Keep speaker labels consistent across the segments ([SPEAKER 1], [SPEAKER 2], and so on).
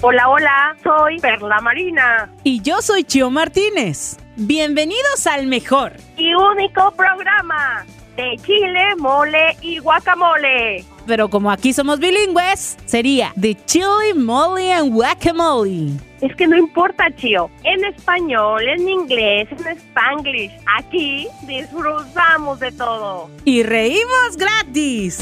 [SPEAKER 1] Hola, hola, soy Perla Marina.
[SPEAKER 2] Y yo soy Chio Martínez. Bienvenidos al mejor
[SPEAKER 1] y único programa de chile, mole y guacamole.
[SPEAKER 2] Pero como aquí somos bilingües, sería de chili, mole and guacamole.
[SPEAKER 1] Es que no importa, Chio. En español, en inglés, en spanglish. Aquí disfrutamos de todo.
[SPEAKER 2] Y reímos gratis.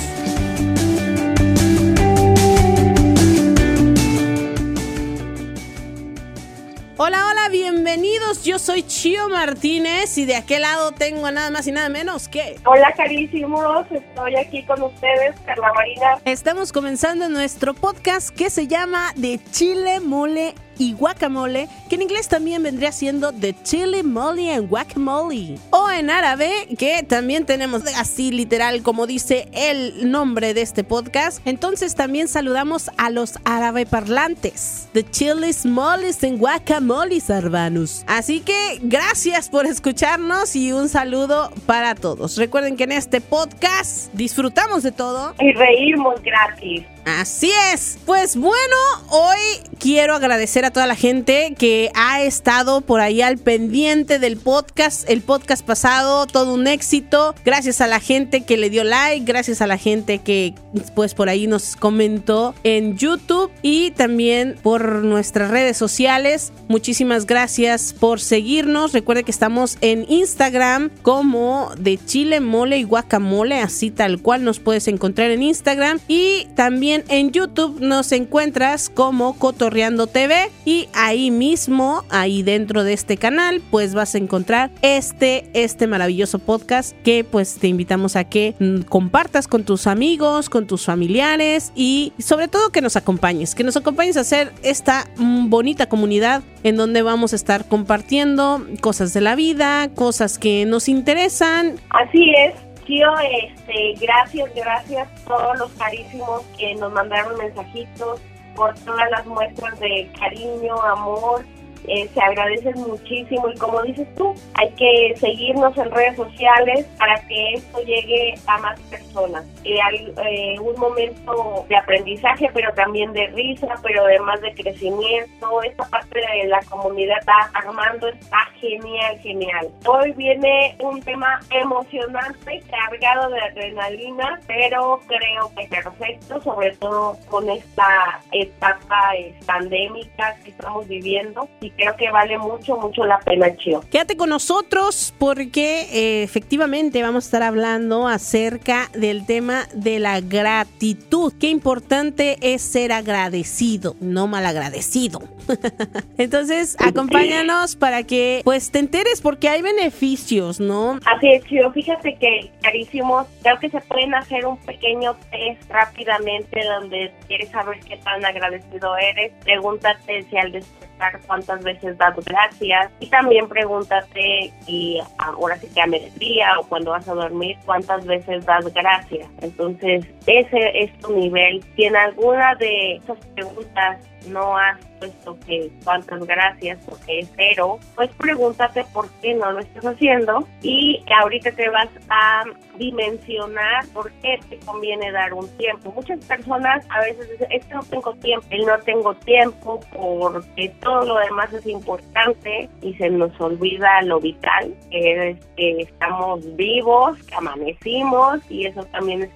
[SPEAKER 2] Hola, hola, bienvenidos. Yo soy Chio Martínez y de aquel lado tengo nada más y nada menos que.
[SPEAKER 1] Hola, carísimos. Estoy aquí con ustedes, Carla Marina.
[SPEAKER 2] Estamos comenzando nuestro podcast que se llama De Chile, Mole y guacamole, que en inglés también vendría siendo The Chili Molly and Guacamole. O en árabe, que también tenemos así literal como dice el nombre de este podcast. Entonces también saludamos a los árabe parlantes. The Chilis Mollies and Guacamole Arbanus. Así que gracias por escucharnos y un saludo para todos. Recuerden que en este podcast disfrutamos de todo.
[SPEAKER 1] Y reímos gratis.
[SPEAKER 2] Así es. Pues bueno, hoy quiero agradecer a toda la gente que ha estado por ahí al pendiente del podcast. El podcast pasado, todo un éxito. Gracias a la gente que le dio like, gracias a la gente que pues por ahí nos comentó en YouTube y también por nuestras redes sociales. Muchísimas gracias por seguirnos. Recuerde que estamos en Instagram como de Chile, Mole y Guacamole, así tal cual nos puedes encontrar en Instagram. Y también en YouTube nos encuentras como Cotorreando TV y ahí mismo, ahí dentro de este canal, pues vas a encontrar este, este maravilloso podcast que pues te invitamos a que mm, compartas con tus amigos, con tus familiares y sobre todo que nos acompañes, que nos acompañes a hacer esta mm, bonita comunidad en donde vamos a estar compartiendo cosas de la vida, cosas que nos interesan.
[SPEAKER 1] Así es, Tío, este, gracias, gracias a todos los carísimos que nos mandaron mensajitos, por todas las muestras de cariño, amor eh, se agradecen muchísimo y como dices tú, hay que seguirnos en redes sociales para que esto llegue a más personas. Eh, hay eh, un momento de aprendizaje, pero también de risa, pero además de crecimiento. Esta parte de la comunidad está armando, está genial, genial. Hoy viene un tema emocionante, cargado de adrenalina, pero creo que perfecto, sobre todo con esta etapa pandémica que estamos viviendo y creo que vale mucho, mucho la pena, Chio.
[SPEAKER 2] Quédate con nosotros porque eh, efectivamente vamos a estar hablando acerca del tema de la gratitud. Qué importante es ser agradecido, no malagradecido. Entonces, acompáñanos para que pues te enteres porque hay beneficios, ¿no?
[SPEAKER 1] Así es, Chio. Fíjate que, carísimos, creo que se pueden hacer un pequeño test rápidamente donde quieres saber qué tan agradecido eres. Pregúntate si al cuántas veces das gracias y también pregúntate y ahora sí que a mediodía o cuando vas a dormir cuántas veces das gracias. Entonces, ese es tu nivel. Si en alguna de esas preguntas no has puesto que cuántas gracias porque es cero, pues pregúntate por qué no lo estás haciendo y ahorita te vas a dimensionar por qué te conviene dar un tiempo. Muchas personas a veces dicen, es no tengo tiempo, y no tengo tiempo porque todo lo demás es importante y se nos olvida lo vital, que es que estamos vivos, que amanecimos y eso también es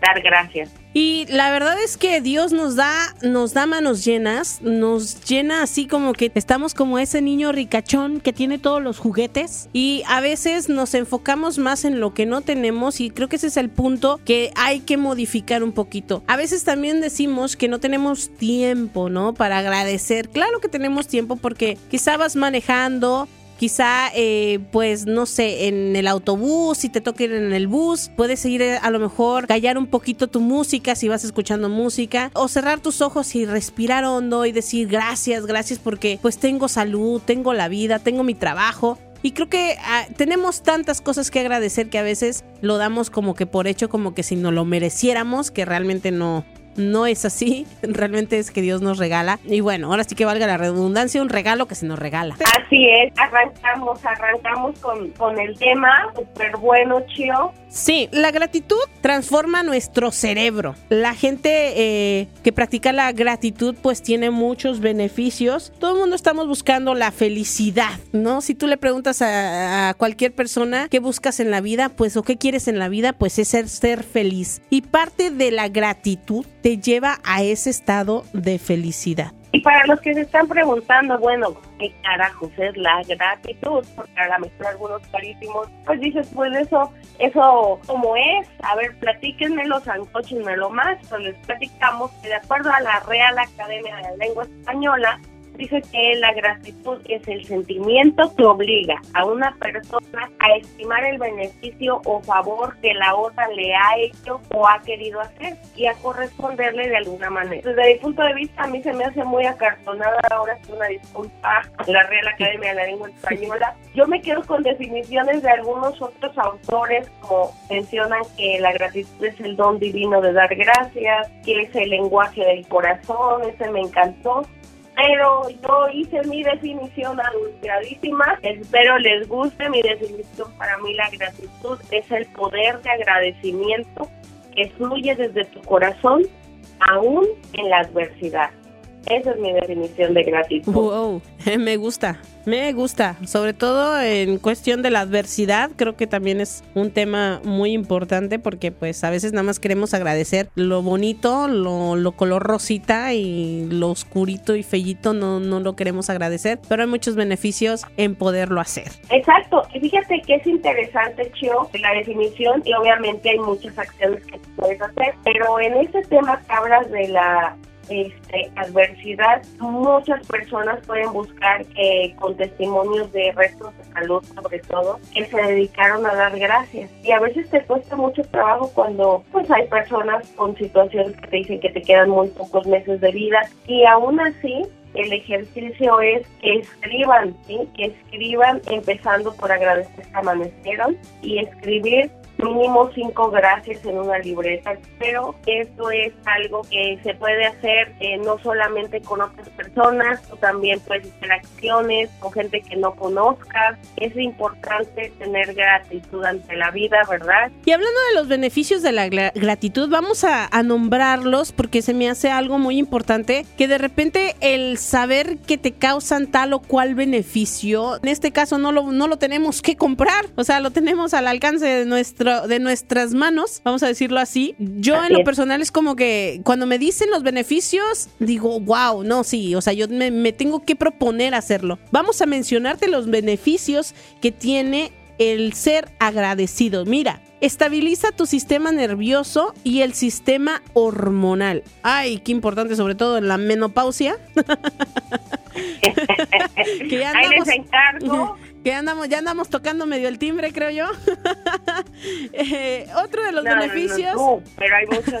[SPEAKER 1] dar gracias.
[SPEAKER 2] Y la verdad es que Dios nos da, nos da manos llenas, nos llena así como que estamos como ese niño ricachón que tiene todos los juguetes y a veces nos enfocamos más en lo que no tenemos y creo que ese es el punto que hay que modificar un poquito. A veces también decimos que no tenemos tiempo, ¿no? Para agradecer. Claro que tenemos tiempo porque quizá vas manejando, quizá eh, pues no sé en el autobús si te ir en el bus puedes ir eh, a lo mejor callar un poquito tu música si vas escuchando música o cerrar tus ojos y respirar hondo y decir gracias gracias porque pues tengo salud tengo la vida tengo mi trabajo y creo que ah, tenemos tantas cosas que agradecer que a veces lo damos como que por hecho, como que si no lo mereciéramos, que realmente no, no es así, realmente es que Dios nos regala. Y bueno, ahora sí que valga la redundancia, un regalo que se nos regala.
[SPEAKER 1] Así es, arrancamos, arrancamos con, con el tema, súper bueno, Chio.
[SPEAKER 2] Sí, la gratitud transforma nuestro cerebro. La gente eh, que practica la gratitud pues tiene muchos beneficios. Todo el mundo estamos buscando la felicidad, ¿no? Si tú le preguntas a, a cualquier persona qué buscas en la vida, pues o qué quieres en la vida, pues es ser, ser feliz. Y parte de la gratitud te lleva a ese estado de felicidad.
[SPEAKER 1] Y para los que se están preguntando, bueno, ¿qué carajos es la gratitud? Porque a lo mejor algunos carísimos, pues dices, pues eso, eso como es, a ver, platíquenmelo, zancóchenmelo más, pues les platicamos que de acuerdo a la Real Academia de la Lengua Española, dice que la gratitud es el sentimiento que obliga a una persona a estimar el beneficio o favor que la otra le ha hecho o ha querido hacer y a corresponderle de alguna manera. Desde mi punto de vista, a mí se me hace muy acartonada ahora, es una disculpa, la Real Academia de la Lengua Española. Yo me quedo con definiciones de algunos otros autores, como mencionan que la gratitud es el don divino de dar gracias, que es el lenguaje del corazón, ese me encantó pero yo hice mi definición adulteradísima. Espero les guste mi definición. Para mí la gratitud es el poder de agradecimiento que fluye desde tu corazón aún en la adversidad. Esa es mi definición de gratitud.
[SPEAKER 2] Wow, me gusta. Me gusta, sobre todo en cuestión de la adversidad, creo que también es un tema muy importante porque pues a veces nada más queremos agradecer lo bonito, lo, lo color rosita y lo oscurito y fellito no, no lo queremos agradecer, pero hay muchos beneficios en poderlo hacer.
[SPEAKER 1] Exacto, y fíjate que es interesante, Chio, la definición y obviamente hay muchas acciones que puedes hacer, pero en este tema que hablas de la este, adversidad, muchas personas pueden buscar eh, con testimonios de restos de salud, sobre todo, que se dedicaron a dar gracias. Y a veces te cuesta mucho trabajo cuando pues hay personas con situaciones que te dicen que te quedan muy pocos meses de vida y aún así el ejercicio es que escriban, ¿sí? que escriban empezando por agradecer que amanecieron y escribir mínimo cinco gracias en una libreta, pero esto es algo que se puede hacer eh, no solamente con otras personas, o también puedes hacer acciones con gente que no conozcas. Es importante tener gratitud ante la vida, ¿verdad?
[SPEAKER 2] Y hablando de los beneficios de la gratitud, vamos a, a nombrarlos porque se me hace algo muy importante, que de repente el saber que te causan tal o cual beneficio, en este caso no lo, no lo tenemos que comprar, o sea, lo tenemos al alcance de nuestro de nuestras manos, vamos a decirlo así. Yo en lo personal es como que cuando me dicen los beneficios, digo, wow, no, sí, o sea, yo me, me tengo que proponer hacerlo. Vamos a mencionarte los beneficios que tiene el ser agradecido. Mira, estabiliza tu sistema nervioso y el sistema hormonal. Ay, qué importante, sobre todo en la menopausia.
[SPEAKER 1] que Ahí les encargo
[SPEAKER 2] que andamos, ya andamos tocando medio el timbre, creo yo. Eh, otro de los beneficios.
[SPEAKER 1] pero hay muchos.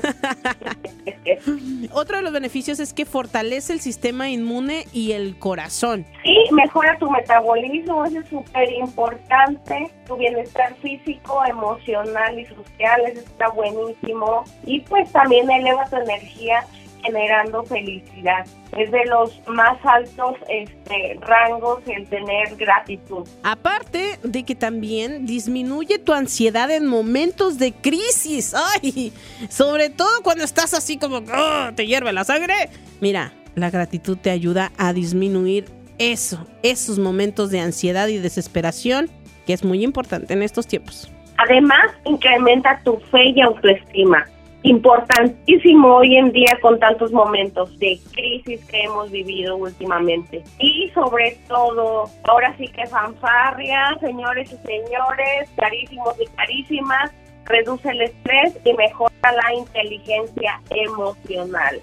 [SPEAKER 2] otro de los beneficios es que fortalece el sistema inmune y el corazón.
[SPEAKER 1] Sí, mejora tu metabolismo, eso es súper importante. Tu bienestar físico, emocional y social, eso está buenísimo. Y pues también eleva tu energía generando felicidad. Es de los más altos este, rangos en tener gratitud.
[SPEAKER 2] Aparte de que también disminuye tu ansiedad en momentos de crisis. Ay, sobre todo cuando estás así como oh, te hierve la sangre. Mira, la gratitud te ayuda a disminuir eso, esos momentos de ansiedad y desesperación, que es muy importante en estos tiempos.
[SPEAKER 1] Además, incrementa tu fe y autoestima importantísimo hoy en día con tantos momentos de crisis que hemos vivido últimamente. Y sobre todo, ahora sí que fanfarria, señores y señores, carísimos y carísimas, reduce el estrés y mejora la inteligencia emocional.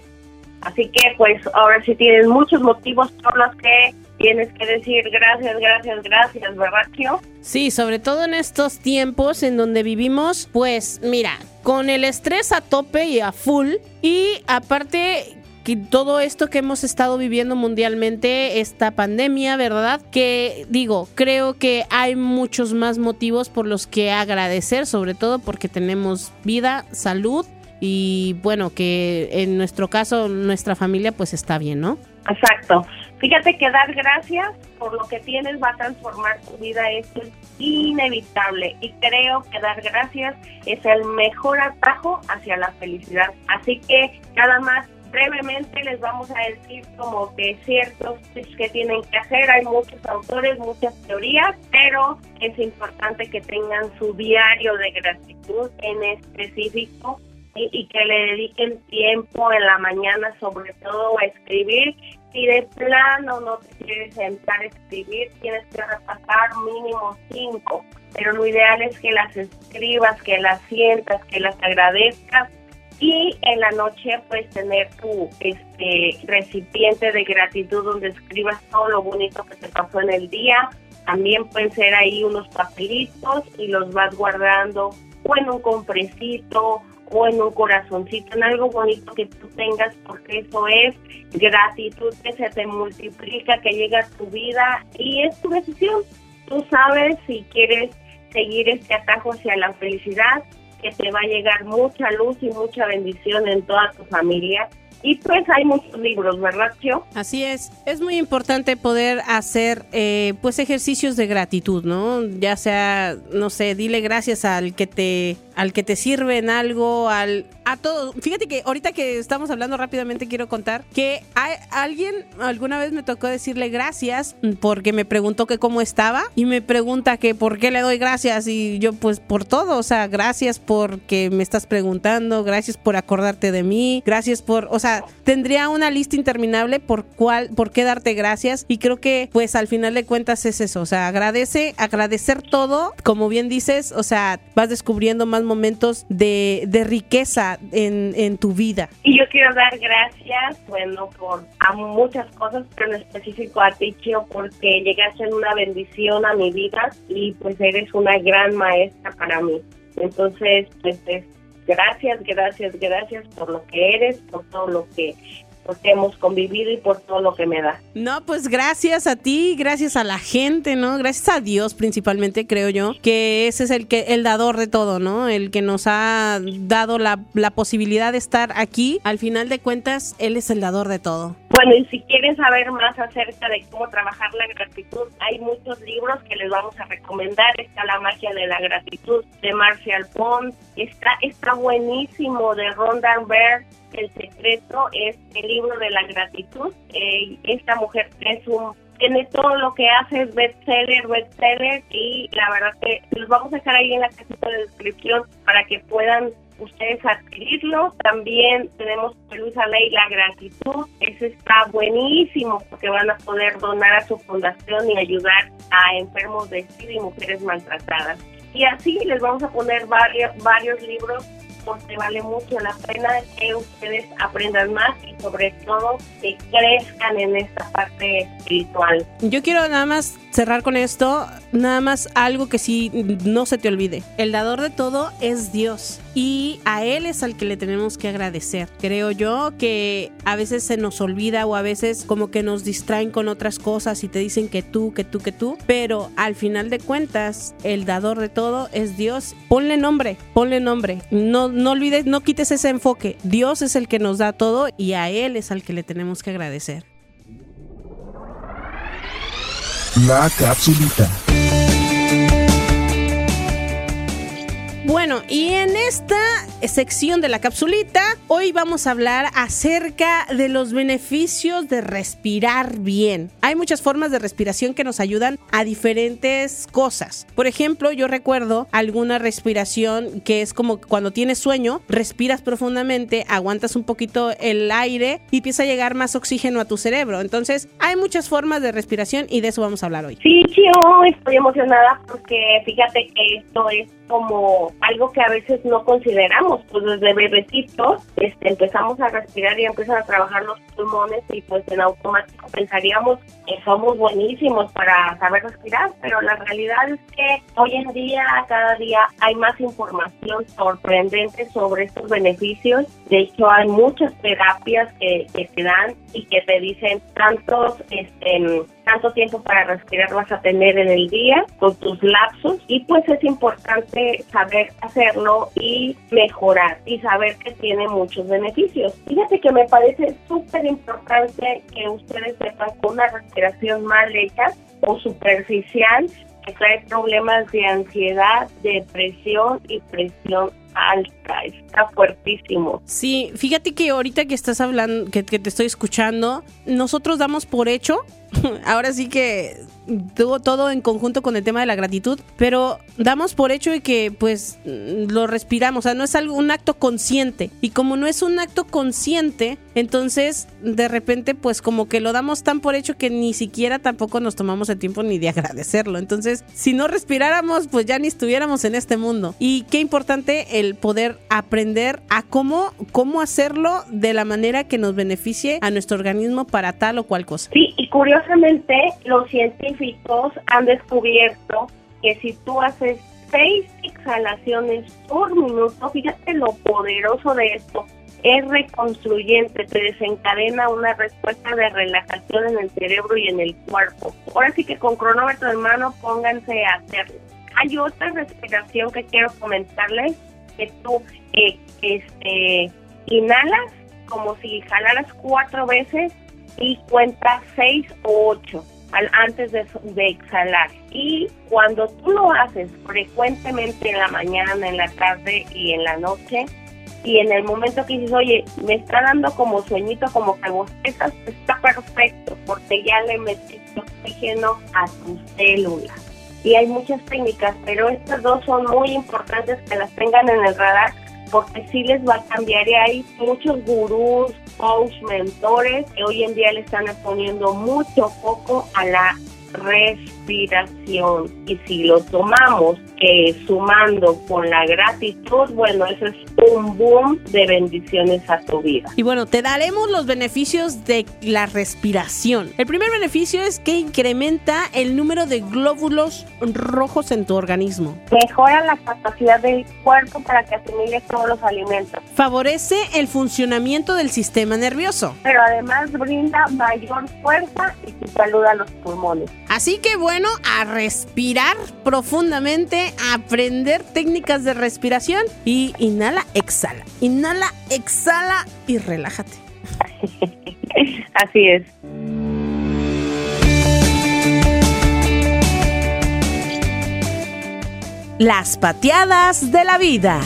[SPEAKER 1] Así que pues ahora sí tienes muchos motivos por los que tienes que decir gracias, gracias, gracias, ¿verdad, tío?
[SPEAKER 2] Sí, sobre todo en estos tiempos en donde vivimos, pues mira, con el estrés a tope y a full y aparte que todo esto que hemos estado viviendo mundialmente, esta pandemia, ¿verdad? Que digo, creo que hay muchos más motivos por los que agradecer, sobre todo porque tenemos vida, salud y bueno, que en nuestro caso nuestra familia pues está bien, ¿no?
[SPEAKER 1] Exacto. Fíjate que dar gracias por lo que tienes va a transformar tu vida, esto es inevitable y creo que dar gracias es el mejor atajo hacia la felicidad. Así que nada más brevemente les vamos a decir como que ciertos que tienen que hacer. Hay muchos autores, muchas teorías, pero es importante que tengan su diario de gratitud en específico y, que le dediquen tiempo en la mañana sobre todo a escribir. Si de plano no te quieres sentar a escribir, tienes que repasar mínimo cinco, pero lo ideal es que las escribas, que las sientas, que las agradezcas y en la noche pues tener tu este recipiente de gratitud donde escribas todo lo bonito que te pasó en el día. También pueden ser ahí unos papelitos y los vas guardando o en un compresito o en un corazoncito, en algo bonito que tú tengas, porque eso es gratitud que se te multiplica, que llega a tu vida y es tu decisión. Tú sabes si quieres seguir este atajo hacia la felicidad, que te va a llegar mucha luz y mucha bendición en toda tu familia y pues hay muchos libros, ¿verdad, Chio?
[SPEAKER 2] Así es. Es muy importante poder hacer eh, pues ejercicios de gratitud, ¿no? Ya sea, no sé, dile gracias al que te al que te sirve en algo, al a todo. Fíjate que ahorita que estamos hablando rápidamente quiero contar que hay, alguien alguna vez me tocó decirle gracias porque me preguntó que cómo estaba y me pregunta que por qué le doy gracias y yo pues por todo, o sea, gracias porque me estás preguntando, gracias por acordarte de mí, gracias por, o sea, tendría una lista interminable por cuál, por qué darte gracias y creo que pues al final de cuentas es eso, o sea, agradece, agradecer todo, como bien dices, o sea, vas descubriendo más momentos de, riqueza en, en tu vida.
[SPEAKER 1] Y yo quiero dar gracias, bueno, por a muchas cosas, pero en específico a ti, Chio, porque llegaste en una bendición a mi vida y pues eres una gran maestra para mí. Entonces, pues es Gracias, gracias, gracias por lo que eres, por todo lo que porque hemos convivido y por todo lo que me da.
[SPEAKER 2] No, pues gracias a ti, gracias a la gente, ¿no? Gracias a Dios principalmente, creo yo, que ese es el que el dador de todo, ¿no? El que nos ha dado la, la posibilidad de estar aquí. Al final de cuentas, Él es el dador de todo.
[SPEAKER 1] Bueno, y si quieren saber más acerca de cómo trabajar la gratitud, hay muchos libros que les vamos a recomendar. Está La magia de la gratitud de Marcial Pond, está, está buenísimo de Ronda Byrne el secreto es el libro de la gratitud. Eh, esta mujer es un tiene todo lo que hace es bestseller, bestseller y la verdad que los vamos a dejar ahí en la casita de descripción para que puedan ustedes adquirirlo. También tenemos Luisa Ley La Gratitud. Ese está buenísimo porque van a poder donar a su fundación y ayudar a enfermos de SIDA y mujeres maltratadas. Y así les vamos a poner varios, varios libros porque vale mucho la pena que ustedes aprendan más y sobre todo que crezcan en esta parte espiritual.
[SPEAKER 2] Yo quiero nada más cerrar con esto, nada más algo que sí no se te olvide. El dador de todo es Dios y a Él es al que le tenemos que agradecer. Creo yo que a veces se nos olvida o a veces como que nos distraen con otras cosas y te dicen que tú, que tú, que tú, pero al final de cuentas el dador de todo es Dios. Ponle nombre, ponle nombre. No no olvides, no quites ese enfoque. Dios es el que nos da todo y a Él es al que le tenemos que agradecer.
[SPEAKER 3] La capsulita.
[SPEAKER 2] Bueno, y en esta sección de la capsulita, hoy vamos a hablar acerca de los beneficios de respirar bien. Hay muchas formas de respiración que nos ayudan a diferentes cosas. Por ejemplo, yo recuerdo alguna respiración que es como cuando tienes sueño, respiras profundamente, aguantas un poquito el aire y empieza a llegar más oxígeno a tu cerebro. Entonces, hay muchas formas de respiración y de eso vamos a hablar hoy.
[SPEAKER 1] Sí, yo estoy emocionada porque fíjate que esto es como algo que a veces no consideramos, pues desde bebecitos este, empezamos a respirar y empiezan a trabajar los pulmones y pues en automático pensaríamos que somos buenísimos para saber respirar, pero la realidad es que hoy en día, cada día hay más información sorprendente sobre estos beneficios. De hecho, hay muchas terapias que, que te dan y que te dicen tantos este, tanto tiempo para respirar vas a tener en el día con tus lapsos y pues es importante saber hacerlo y mejorar y saber que tiene muchos beneficios. Fíjate que me parece súper importante que ustedes sepan que una respiración mal hecha o superficial que trae problemas de ansiedad, depresión y presión alta, está fuertísimo.
[SPEAKER 2] Sí, fíjate que ahorita que estás hablando, que, que te estoy escuchando, nosotros damos por hecho, ahora sí que todo, todo en conjunto con el tema de la gratitud, pero damos por hecho de que pues lo respiramos, o sea, no es algo, un acto consciente. Y como no es un acto consciente, entonces de repente pues como que lo damos tan por hecho que ni siquiera tampoco nos tomamos el tiempo ni de agradecerlo. Entonces, si no respiráramos, pues ya ni estuviéramos en este mundo. Y qué importante el poder aprender a cómo, cómo hacerlo de la manera que nos beneficie a nuestro organismo para tal o cual cosa.
[SPEAKER 1] Sí, y curiosamente los científicos han descubierto que si tú haces seis exhalaciones por minuto, fíjate lo poderoso de esto, es reconstruyente, te desencadena una respuesta de relajación en el cerebro y en el cuerpo. Ahora sí que con cronómetro en mano pónganse a hacerlo. Hay otra respiración que quiero comentarles, que tú eh, este, inhalas como si jalaras cuatro veces y cuentas seis o ocho antes de, exhalar. Y cuando tú lo haces frecuentemente en la mañana, en la tarde y en la noche, y en el momento que dices, oye, me está dando como sueñito, como que bostezas, está perfecto, porque ya le metiste oxígeno a tu célula. Y hay muchas técnicas, pero estas dos son muy importantes que las tengan en el radar porque sí les va a cambiar y hay muchos gurús, coach, mentores que hoy en día le están poniendo mucho foco a la respiración. Y si lo tomamos eh, sumando con la gratitud, bueno, eso es un boom de bendiciones a tu vida.
[SPEAKER 2] Y bueno, te daremos los beneficios de la respiración. El primer beneficio es que incrementa el número de glóbulos rojos en tu organismo.
[SPEAKER 1] Mejora la capacidad del cuerpo para que asimile todos los alimentos.
[SPEAKER 2] Favorece el funcionamiento del sistema nervioso.
[SPEAKER 1] Pero además brinda mayor fuerza y salud a los pulmones.
[SPEAKER 2] Así que bueno, a respirar profundamente, aprender técnicas de respiración y inhala, exhala. Inhala, exhala y relájate.
[SPEAKER 1] Así es.
[SPEAKER 2] Las pateadas de la vida.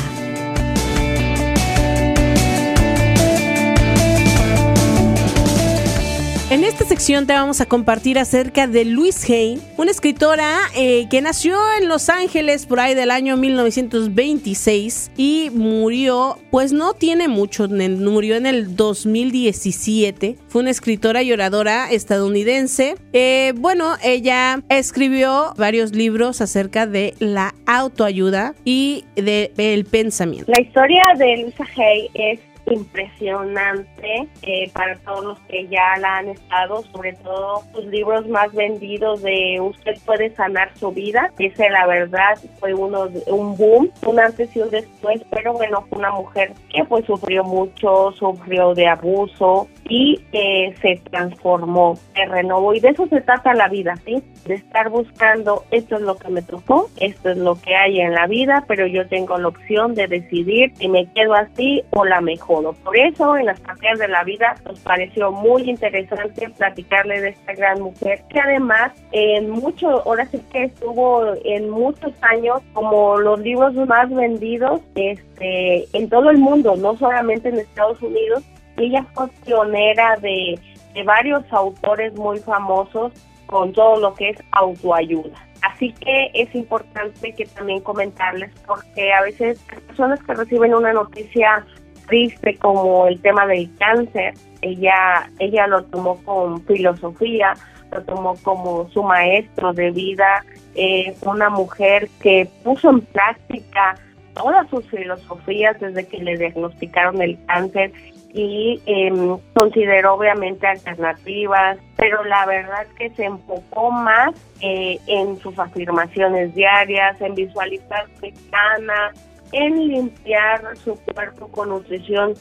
[SPEAKER 2] En esta sección te vamos a compartir acerca de Louise Hay, una escritora eh, que nació en Los Ángeles por ahí del año 1926 y murió, pues no tiene mucho, murió en el 2017. Fue una escritora y oradora estadounidense. Eh, bueno, ella escribió varios libros acerca de la autoayuda y del pensamiento.
[SPEAKER 1] La historia de Louise Hay es impresionante eh, para todos los que ya la han estado, sobre todo sus libros más vendidos de Usted puede sanar su vida. Ese la verdad fue uno un boom, un antes y un después, pero bueno, fue una mujer que pues sufrió mucho, sufrió de abuso y eh, se transformó, se renovó y de eso se trata la vida, ¿sí? De estar buscando esto es lo que me tocó, esto es lo que hay en la vida, pero yo tengo la opción de decidir si me quedo así o la mejor por eso, en las partes de la vida, nos pareció muy interesante platicarle de esta gran mujer, que además, en mucho, ahora sí que estuvo en muchos años como los libros más vendidos este, en todo el mundo, no solamente en Estados Unidos. Ella fue pionera de, de varios autores muy famosos con todo lo que es autoayuda. Así que es importante que también comentarles porque a veces las personas que reciben una noticia triste como el tema del cáncer, ella, ella lo tomó con filosofía, lo tomó como su maestro de vida, es una mujer que puso en práctica todas sus filosofías desde que le diagnosticaron el cáncer y em, consideró obviamente alternativas, pero la verdad que se enfocó más eh, en sus afirmaciones diarias, en visualizarse sana, en limpiar su cuerpo con nutrición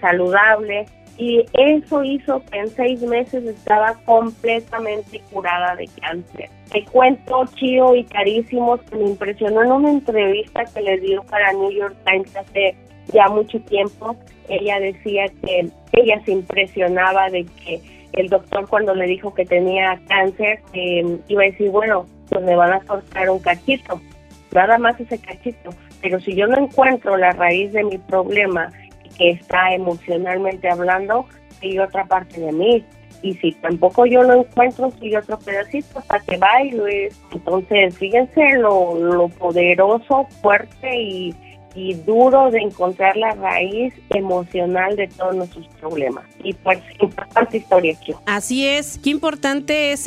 [SPEAKER 1] saludable y eso hizo que en seis meses estaba completamente curada de cáncer. Te cuento, Chío y carísimos, que me impresionó en una entrevista que le dio para New York Times hace ya mucho tiempo. Ella decía que ella se impresionaba de que el doctor cuando le dijo que tenía cáncer eh, iba a decir, bueno, pues me van a cortar un cachito, nada más ese cachito. Pero si yo no encuentro la raíz de mi problema, que está emocionalmente hablando, sigue otra parte de mí. Y si tampoco yo lo encuentro, sigue otro pedacito hasta que va y lo es. Entonces, fíjense lo, lo poderoso, fuerte y y duro de encontrar la raíz emocional de todos nuestros problemas. Y pues, importante historia aquí.
[SPEAKER 2] Así es, qué importante es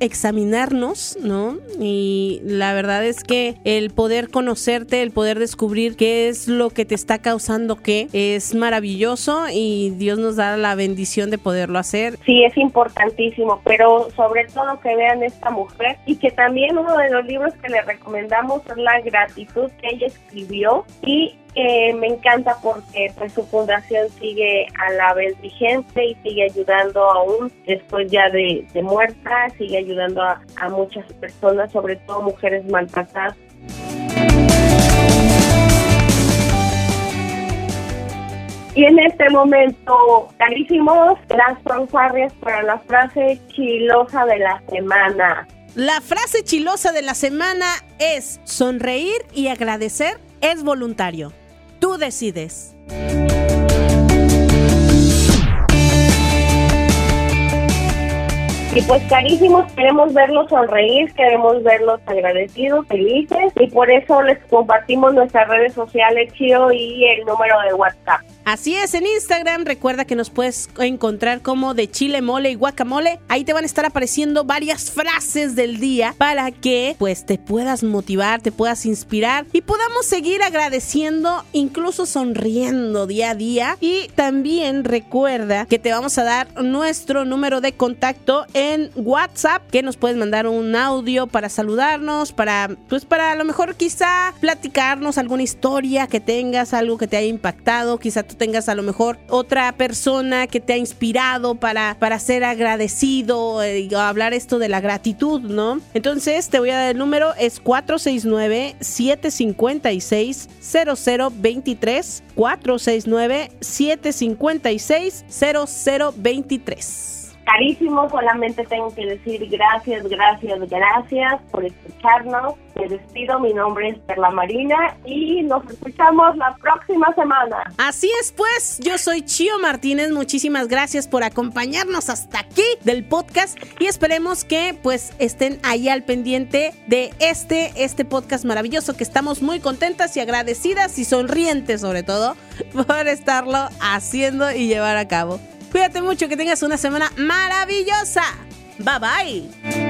[SPEAKER 2] examinarnos, ¿no? Y la verdad es que el poder conocerte, el poder descubrir qué es lo que te está causando qué, es maravilloso y Dios nos da la bendición de poderlo hacer.
[SPEAKER 1] Sí, es importantísimo, pero sobre todo que vean esta mujer y que también uno de los libros que le recomendamos es La gratitud que ella escribió y eh, me encanta porque pues, su fundación sigue a la vez vigente y sigue ayudando aún después ya de, muerta, sigue ayudando a, muchas personas, sobre todo mujeres maltratadas. Y en este momento, carísimos, las fanfarrias para la frase chilosa de la semana.
[SPEAKER 2] La frase chilosa de la semana es sonreír y agradecer es voluntario. Tú decides.
[SPEAKER 1] Y pues carísimos, queremos verlos sonreír, queremos verlos agradecidos, felices y por eso les compartimos nuestras redes sociales, Chio, y el número de WhatsApp.
[SPEAKER 2] Así es, en Instagram recuerda que nos puedes encontrar como de chile, mole y guacamole. Ahí te van a estar apareciendo varias frases del día para que pues te puedas motivar, te puedas inspirar y podamos seguir agradeciendo, incluso sonriendo día a día. Y también recuerda que te vamos a dar nuestro número de contacto en WhatsApp, que nos puedes mandar un audio para saludarnos, para pues para a lo mejor quizá platicarnos alguna historia que tengas, algo que te haya impactado, quizá tú tengas a lo mejor otra persona que te ha inspirado para, para ser agradecido, eh, hablar esto de la gratitud, ¿no? Entonces te voy a dar el número, es 469-756-0023, 469-756-0023
[SPEAKER 1] carísimo, solamente tengo que decir gracias, gracias, gracias por escucharnos. Me despido, mi nombre es Perla Marina y nos escuchamos la próxima semana.
[SPEAKER 2] Así es, pues, yo soy Chio Martínez, muchísimas gracias por acompañarnos hasta aquí del podcast y esperemos que pues estén ahí al pendiente de este, este podcast maravilloso que estamos muy contentas y agradecidas y sonrientes sobre todo por estarlo haciendo y llevar a cabo. Cuídate mucho, que tengas una semana maravillosa. Bye bye.